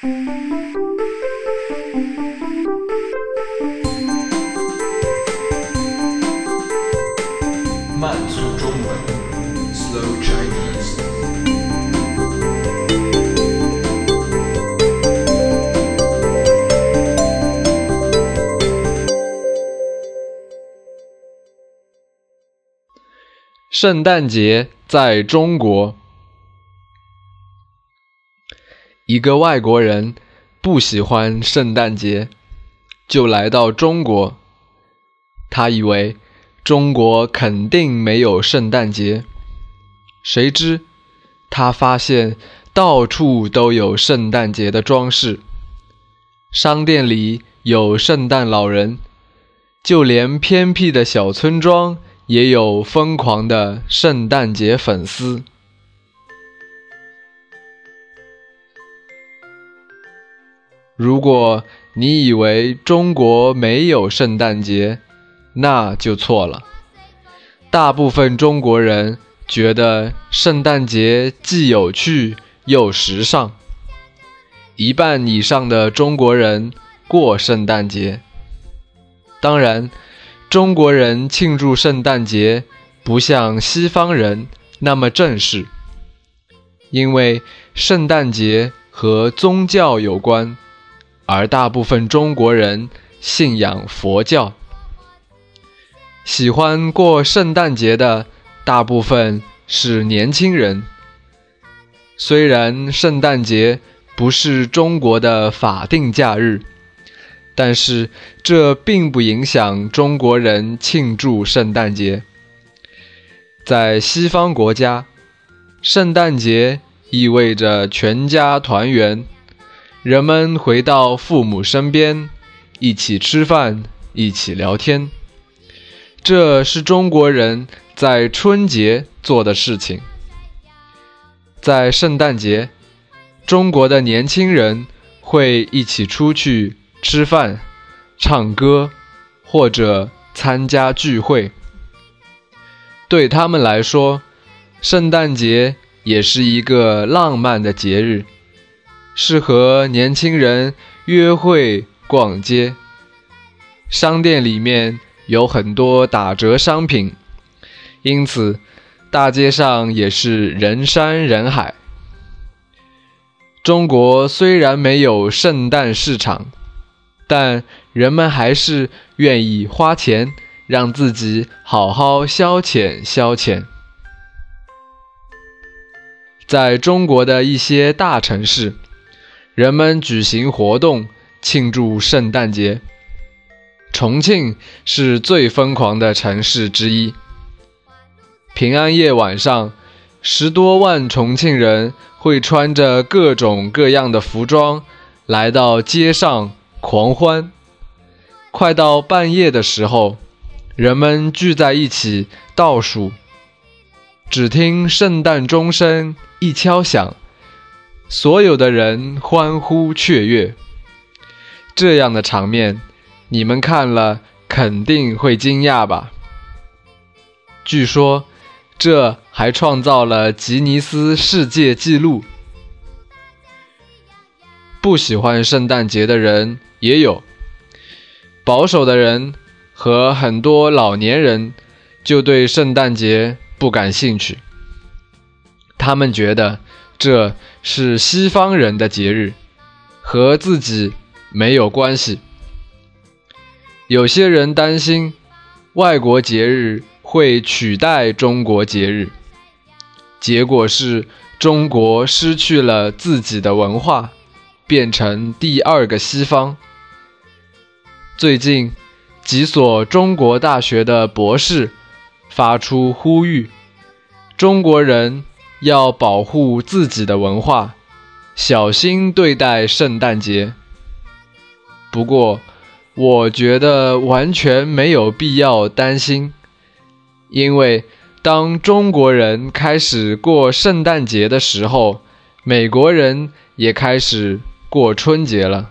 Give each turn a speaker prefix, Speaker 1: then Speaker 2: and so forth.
Speaker 1: 慢速中文，Slow Chinese。
Speaker 2: 圣诞节在中国，一个外国人不喜欢圣诞节，就来到中国。他以为中国肯定没有圣诞节，谁知他发现到处都有圣诞节的装饰，商店里有圣诞老人，就连偏僻的小村庄也有疯狂的圣诞节粉丝。如果你以为中国没有圣诞节，那就错了。大部分中国人觉得圣诞节既有趣又时尚，一半以上的中国人过圣诞节。当然，中国人庆祝圣诞节不像西方人那么正式，因为圣诞节和宗教有关，而大部分中国人信仰佛教。喜欢过圣诞节的大部分是年轻人。虽然圣诞节不是中国的法定假日，但是这并不影响中国人庆祝圣诞节。在西方国家，圣诞节意味着全家团圆，人们回到父母身边，一起吃饭，一起聊天。这是中国人在春节做的事情。在圣诞节，中国的年轻人会一起出去吃饭、唱歌，或者参加聚会。对他们来说，圣诞节也是一个浪漫的节日，适合年轻人约会、逛街。商店里面。有很多打折商品，因此大街上也是人山人海。中国虽然没有圣诞市场，但人们还是愿意花钱让自己好好消遣消遣。在中国的一些大城市，人们举行活动庆祝圣诞节。重庆是最疯狂的城市之一。平安夜晚上，十多万重庆人会穿着各种各样的服装来到街上狂欢。快到半夜的时候，人们聚在一起倒数，只听圣诞钟声一敲响，所有的人欢呼雀跃。这样的场面。你们看了肯定会惊讶吧？据说这还创造了吉尼斯世界纪录。不喜欢圣诞节的人也有，保守的人和很多老年人就对圣诞节不感兴趣。他们觉得这是西方人的节日，和自己没有关系。有些人担心，外国节日会取代中国节日，结果是中国失去了自己的文化，变成第二个西方。最近，几所中国大学的博士发出呼吁：中国人要保护自己的文化，小心对待圣诞节。不过，我觉得完全没有必要担心，因为当中国人开始过圣诞节的时候，美国人也开始过春节了。